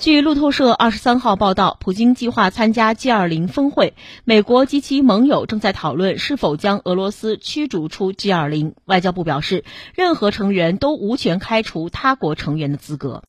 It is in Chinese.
据路透社二十三号报道，普京计划参加 G20 峰会，美国及其盟友正在讨论是否将俄罗斯驱逐出 G20。外交部表示，任何成员都无权开除他国成员的资格。